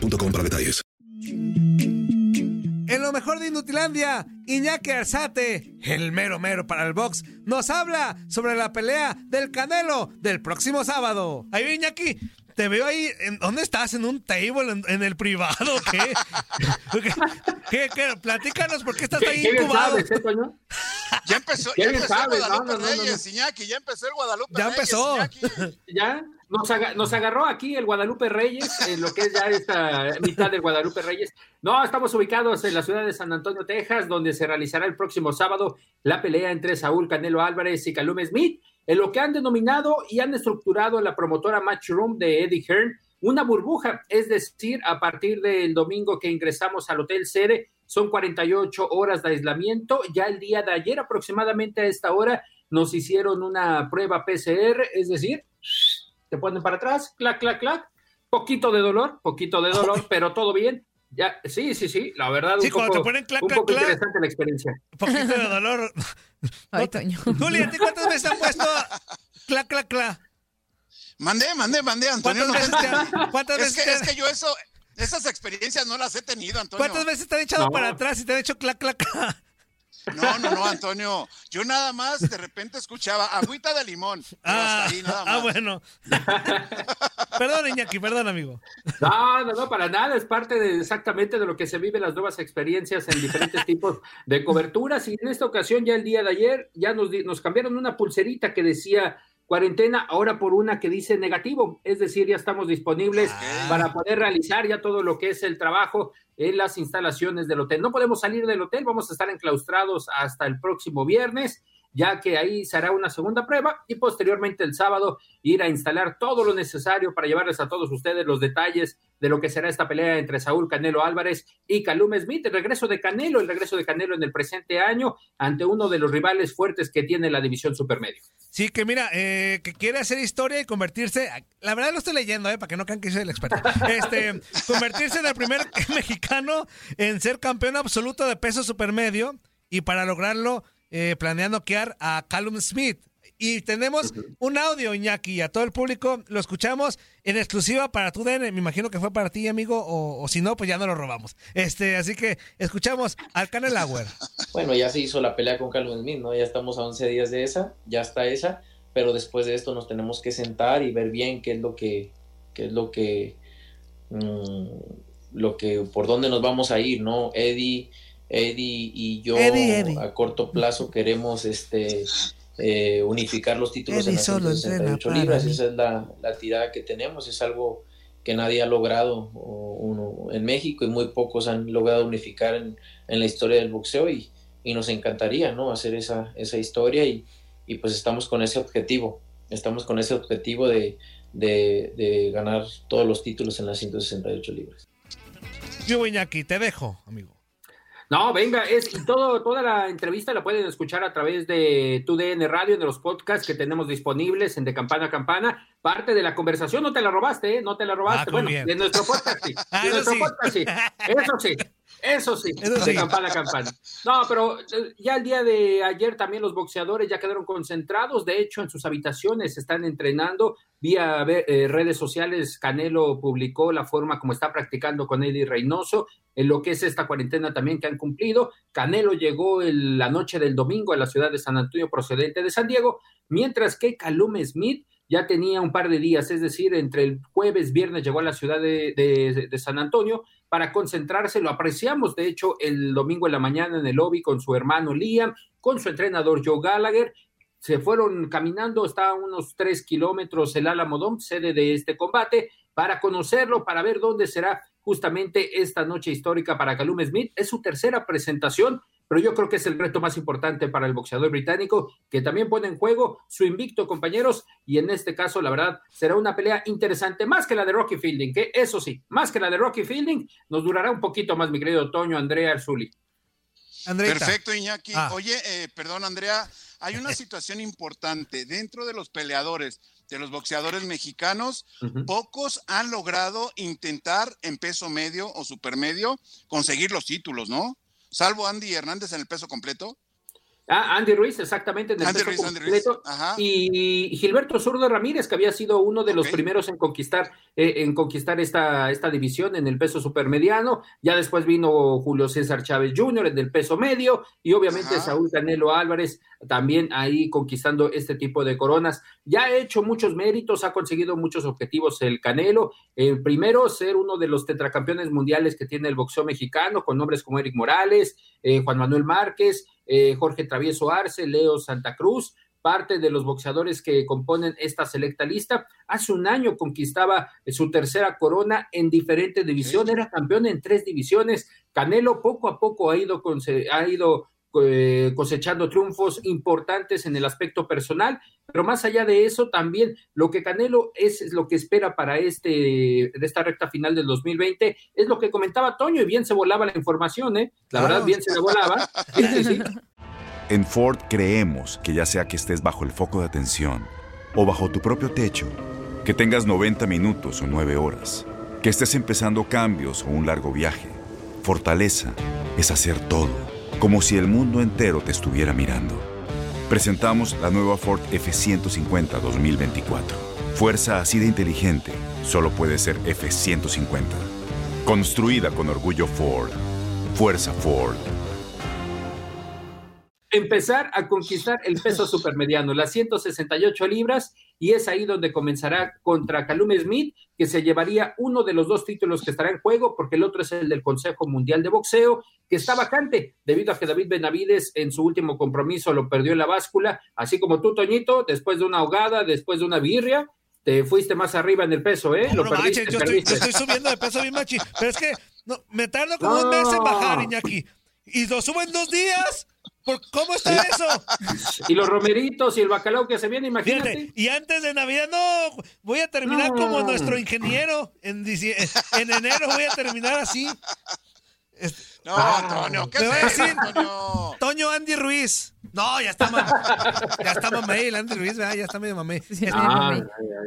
para detalles. En lo mejor de Inutilandia, Iñaki Arzate, el mero mero para el box, nos habla sobre la pelea del Canelo del próximo sábado. Ahí, Iñaki, te veo ahí. ¿en- ¿Dónde estás? ¿En un table? ¿En, en el privado? ¿Qué? ¿Qué, qué, qué? Platícanos, ¿por qué estás ¿Qué, ahí incubado? sabes, eh? Ya empezó, ya empezó el no, Guadalupe no, no, no, Reyes, Iñaki, ya empezó el Guadalupe Ya Reyes. empezó. Iñaki. Ya nos, aga- nos agarró aquí el Guadalupe Reyes, en lo que es ya esta mitad del Guadalupe Reyes. No, estamos ubicados en la ciudad de San Antonio, Texas, donde se realizará el próximo sábado la pelea entre Saúl Canelo Álvarez y Calum Smith, en lo que han denominado y han estructurado la promotora Matchroom de Eddie Hearn, una burbuja, es decir, a partir del domingo que ingresamos al Hotel Cere, son 48 horas de aislamiento. Ya el día de ayer, aproximadamente a esta hora, nos hicieron una prueba PCR, es decir, te ponen para atrás, clac, clac, clac, poquito de dolor, poquito de dolor, pero todo bien. Ya, sí, sí, sí, la verdad, Sí, un cuando poco, te ponen clac, un clac, poco clac. interesante la experiencia. Un poquito de dolor. Ay, Toño. Juli, ¿a ti cuántas veces han puesto clac, clac, clac? Mandé, mandé, mandé, Antonio. ¿Cuántas no. veces te han- cuántas es, veces que, te es es que yo eso, esas experiencias no las he tenido, Antonio. ¿Cuántas veces te han echado No. para atrás y te han hecho clac, clac, clac? No, no, no, Antonio. Yo nada más de repente escuchaba agüita de limón. Ah, hasta ahí nada más. ah, bueno. perdón, Iñaki, perdón, amigo. No, no, no, para nada, es parte de exactamente de lo que se vive las nuevas experiencias en diferentes tipos de coberturas. Y en esta ocasión, ya el día de ayer, ya nos, nos cambiaron una pulserita que decía cuarentena, ahora por una que dice negativo. Es decir, ya estamos disponibles Ah. para poder realizar ya todo lo que es el trabajo en las instalaciones del hotel. No podemos salir del hotel, vamos a estar enclaustrados hasta el próximo viernes ya que ahí se hará una segunda prueba y posteriormente el sábado ir a instalar todo lo necesario para llevarles a todos ustedes los detalles de lo que será esta pelea entre Saúl Canelo Álvarez y Calum Smith, el regreso de Canelo, el regreso de Canelo en el presente año ante uno de los rivales fuertes que tiene la división supermedio. Sí, que mira, eh, que quiere hacer historia y convertirse, la verdad lo estoy leyendo, eh, para que no crean que soy el experto, este, convertirse en el primer mexicano en ser campeón absoluto de peso supermedio y para lograrlo eh, planea noquear a Callum Smith. Y tenemos un audio, Iñaki, y a todo el público lo escuchamos en exclusiva para tu DN. Me imagino que fue para ti, amigo, o, o si no, pues ya no lo robamos. Este, así que escuchamos al Canel Auer. Bueno, ya se hizo la pelea con Calvin Smith, ¿no? Ya estamos a 11 días de esa, ya está esa, pero después de esto nos tenemos que sentar y ver bien qué es lo que, qué es lo que, mm, lo que, por dónde nos vamos a ir, ¿no? Eddie, Eddie y yo Eddie, Eddie. a corto plazo queremos, este, eh, unificar los títulos Eddie en las solo 168 entrena libras, esa es la, la tirada que tenemos, es algo que nadie ha logrado uno, en México y muy pocos han logrado unificar en, en la historia del boxeo y, y, nos encantaría ¿no? hacer esa, esa historia y, y, pues estamos con ese objetivo, estamos con ese objetivo de, de, de ganar todos los títulos en las 168 libras. Yo, Iñaki, te dejo, amigo. No, venga, es y todo, toda la entrevista la pueden escuchar a través de TUDN Radio, de los podcasts que tenemos disponibles en De Campana a Campana. Parte de la conversación no te la robaste, ¿eh? No te la robaste. Ah, bueno, bien. de nuestro podcast sí. Ah, de nuestro sí. podcast sí. Eso sí. Eso sí, Eso de campana a campana. No, pero eh, ya el día de ayer también los boxeadores ya quedaron concentrados. De hecho, en sus habitaciones están entrenando. Vía eh, redes sociales, Canelo publicó la forma como está practicando con Eddie Reynoso en lo que es esta cuarentena también que han cumplido. Canelo llegó el- la noche del domingo a la ciudad de San Antonio procedente de San Diego, mientras que Calum Smith ya tenía un par de días, es decir, entre el jueves, viernes llegó a la ciudad de, de- de San Antonio para concentrarse. Lo apreciamos, de hecho, el domingo en la mañana en el lobby con su hermano Liam, con su entrenador Joe Gallagher. Se fueron caminando, está a unos tres kilómetros el Alamodón, sede de este combate, para conocerlo, para ver dónde será justamente esta noche histórica para Calum Smith. Es su tercera presentación, pero yo creo que es el reto más importante para el boxeador británico, que también pone en juego su invicto, compañeros, y en este caso, la verdad, será una pelea interesante, más que la de Rocky Fielding, que eso sí, más que la de Rocky Fielding, nos durará un poquito más, mi querido Toño, Andrea Arzuli. Perfecto, Iñaki. Ah. Oye, eh, perdón, Andrea, hay una situación importante. Dentro de los peleadores, de los boxeadores mexicanos, pocos han logrado intentar en peso medio o supermedio conseguir los títulos, ¿no? Salvo Andy Hernández en el peso completo. Ah, Andy Ruiz, exactamente, en el Andy peso Ruiz, Andy Ruiz, completo. Y Gilberto Zurdo Ramírez, que había sido uno de los primeros en conquistar, eh, en conquistar esta, esta división en el peso supermediano. Ya después vino Julio César Chávez Jr. en el peso medio, y obviamente Ajá. Saúl Canelo Álvarez también ahí conquistando este tipo de coronas. Ya ha hecho muchos méritos, ha conseguido muchos objetivos el Canelo. El primero, ser uno de los tetracampeones mundiales que tiene el boxeo mexicano, con nombres como Eric Morales, eh, Juan Manuel Márquez, eh, Jorge Travieso Arce, Leo Santa Cruz, parte de los boxeadores que componen esta selecta lista. Hace un año conquistaba eh, su tercera corona en diferentes divisiones, era campeón en tres divisiones. Canelo poco a poco ha ido, ha ido eh, cosechando triunfos importantes en el aspecto personal, pero más allá de eso, también lo que Canelo es, es lo que espera para este, de esta recta final del 2020, es lo que comentaba Toño, y bien se volaba la información, ¿eh? La Claro. verdad, bien se la volaba. Sí. En Ford creemos que ya sea que estés bajo el foco de atención o bajo tu propio techo, que tengas 90 minutos o 9 horas, que estés empezando cambios o un largo viaje, fortaleza es hacer todo, como si el mundo entero te estuviera mirando. Presentamos la nueva Ford F150 2024. Fuerza así de inteligente solo puede ser F150. Construida con orgullo Ford. Fuerza Ford. empezar a conquistar el peso supermediano, las 168 libras, y es ahí donde comenzará contra Calum Smith, que se llevaría uno de los dos títulos que estará en juego, porque el otro es el del Consejo Mundial de Boxeo, que está vacante, debido a que David Benavides en su último compromiso lo perdió en la báscula, así como tú, Toñito, después de una ahogada, después de una birria, te fuiste más arriba en el peso, ¿eh? No, lo no perdiste, manches, yo estoy, yo perdiste. estoy subiendo de peso bien machi. Pero es que no, me tardo como No. un mes en bajar, Iñaki. Y lo subo en dos días. ¿Por ¿Cómo está eso? Y los romeritos y el bacalao que se viene, imagínate. Fíjate, y antes de Navidad, no, voy a terminar No. como nuestro ingeniero. En, en enero voy a terminar así. No, Ah, Antonio, ¿qué me va a es eso, decir Antonio? Toño Andy Ruiz. No, ya está, ya está mamey el Andy Ruiz, ¿verdad? ya está medio mamey. Este- Ah,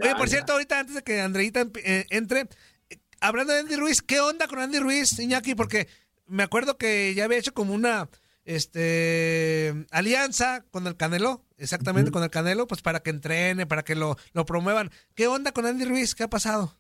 Oye, por cierto, ahorita antes de que Andreita eh, entre, eh, hablando de Andy Ruiz, ¿qué onda con Andy Ruiz, Iñaki? Porque me acuerdo que ya había hecho como una este alianza con el Canelo, exactamente con el Canelo, pues para que entrene, para que lo, lo promuevan. ¿Qué onda con Andy Ruiz? ¿Qué ha pasado?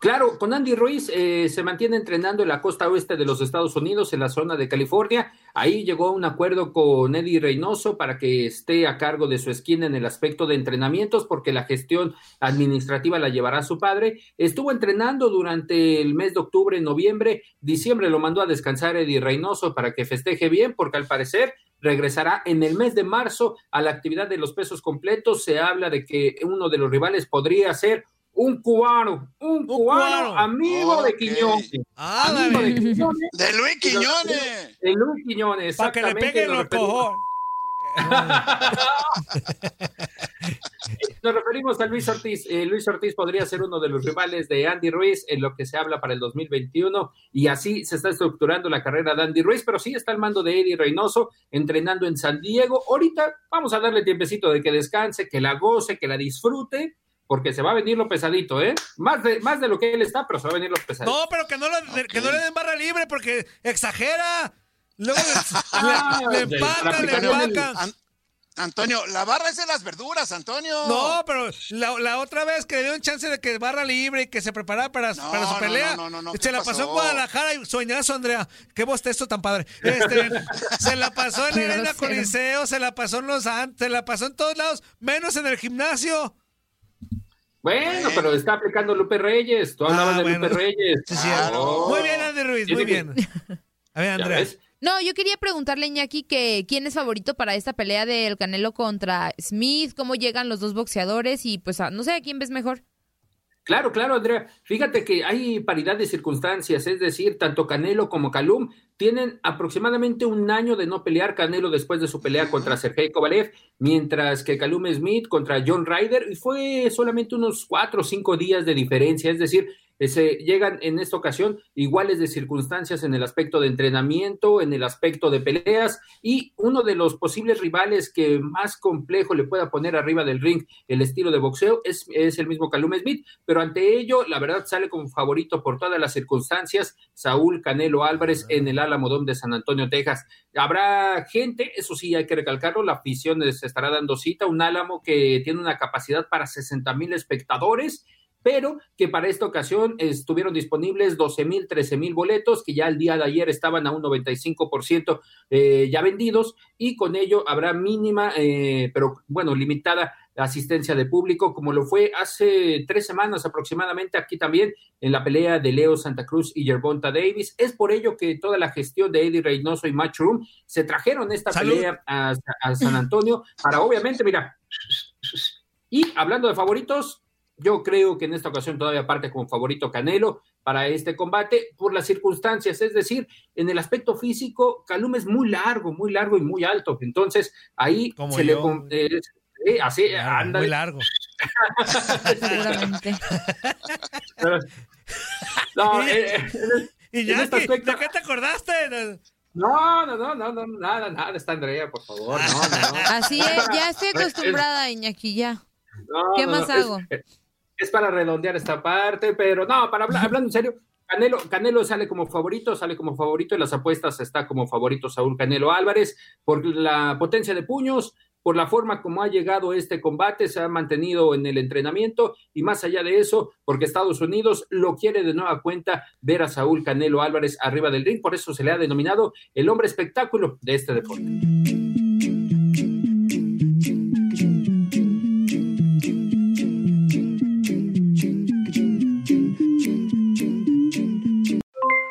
Claro, con Andy Ruiz eh, se mantiene entrenando en la costa oeste de los Estados Unidos, en la zona de California. Ahí llegó a un acuerdo con Eddie Reynoso para que esté a cargo de su esquina en el aspecto de entrenamientos, porque la gestión administrativa la llevará su padre. Estuvo entrenando durante el mes de octubre, noviembre, diciembre lo mandó a descansar Eddie Reynoso para que festeje bien, porque al parecer regresará en el mes de marzo a la actividad de los pesos completos. Se habla de que uno de los rivales podría ser un cubano, un, cubano, amigo de Quiñones. amigo de Quiñones. De Luis Quiñones. De Luis Quiñones, Para que le exactamente. peguen nos los referimos- cojones. Nos referimos a Luis Ortiz. Eh, Luis Ortiz podría ser uno de los rivales de Andy Ruiz en lo que se habla para el 2021 y así se está estructurando la carrera de Andy Ruiz, pero sí está al mando de Eddie Reynoso entrenando en San Diego. Ahorita vamos a darle tiempecito de que descanse, que la goce, que la disfrute, porque se va a venir lo pesadito, ¿eh? Más de, más de lo que él está, pero se va a venir lo pesadito. No, pero que no, le, que no le den barra libre porque exagera. Luego le, Ah, le- le del- empacan, le Antonio, empacan. An- Antonio, la barra es de las verduras, Antonio. No, pero la, la otra vez que le dio un chance de que barra libre y que se preparara para, No, para su no, pelea, no, no, no, se ¿qué la pasó pasó? en Guadalajara y soñazo, Andrea. Qué bostezo tan padre. Este, se la pasó en Arena. Coliseo, se la pasó en Los Santos, se la pasó en todos lados, menos en el gimnasio. Bueno, pero está aplicando Lupe Reyes. Tú hablabas Ah, de bueno. Lupe Reyes. Sí. Muy bien, Andy Ruiz, muy bien. A ver, ¿Ya Andrea. ves? No, yo quería preguntarle, Iñaki, que quién es favorito para esta pelea del Canelo contra Smith, cómo llegan los dos boxeadores y pues no sé a quién ves mejor. Claro, claro, Andrea. Fíjate que hay paridad de circunstancias, es decir, tanto Canelo como Calum tienen aproximadamente un año de no pelear Canelo después de su pelea contra Sergey Kovalev, mientras que Calum Smith contra John Ryder y fue solamente unos cuatro o cinco días de diferencia, es decir, se llegan en esta ocasión iguales de circunstancias en el aspecto de entrenamiento, en el aspecto de peleas y uno de los posibles rivales que más complejo le pueda poner arriba del ring el estilo de boxeo es, es el mismo Calum Smith, pero ante ello, la verdad sale como favorito por todas las circunstancias Saúl Canelo Álvarez en el Álamo Dome de San Antonio, Texas. Habrá gente, eso sí hay que recalcarlo, la afición se estará dando cita, un Álamo que tiene una capacidad para 60 mil espectadores pero que para esta ocasión estuvieron disponibles 12 mil, 13 mil boletos, que ya el día de ayer estaban a un 95% eh, ya vendidos, y con ello habrá mínima, eh, pero bueno, limitada asistencia de público, como lo fue hace tres semanas aproximadamente aquí también en la pelea de Leo Santa Cruz y Yerbonta Davis. Es por ello que toda la gestión de Eddie Reynoso y Matchroom se trajeron esta Salud. pelea a, a San Antonio para obviamente, mira, y hablando de favoritos, yo creo que en esta ocasión todavía parte como favorito Canelo para este combate por las circunstancias, es decir, en el aspecto físico, Calum es muy largo, muy largo y muy alto, entonces ahí Como se le yo. eh, eh, así, Largo, ándale. muy largo. Seguramente. No, Y- eh, Y ya, este aspecto- ¿de qué te acordaste? no, no, no, no, no, nada, nada, está Andrea, por favor, no, no, no. Así es, ya estoy acostumbrada, Iñaki, ya. No, ¿Qué no, más no, hago? Es, es para redondear esta parte, pero no, para hablar, hablando en serio, Canelo, Canelo sale como favorito, sale como favorito en las apuestas, está como favorito Saúl Canelo Álvarez por la potencia de puños, por la forma como ha llegado este combate, se ha mantenido en el entrenamiento y más allá de eso, porque Estados Unidos lo quiere de nueva cuenta ver a Saúl Canelo Álvarez arriba del ring, por eso se le ha denominado el hombre espectáculo de este deporte.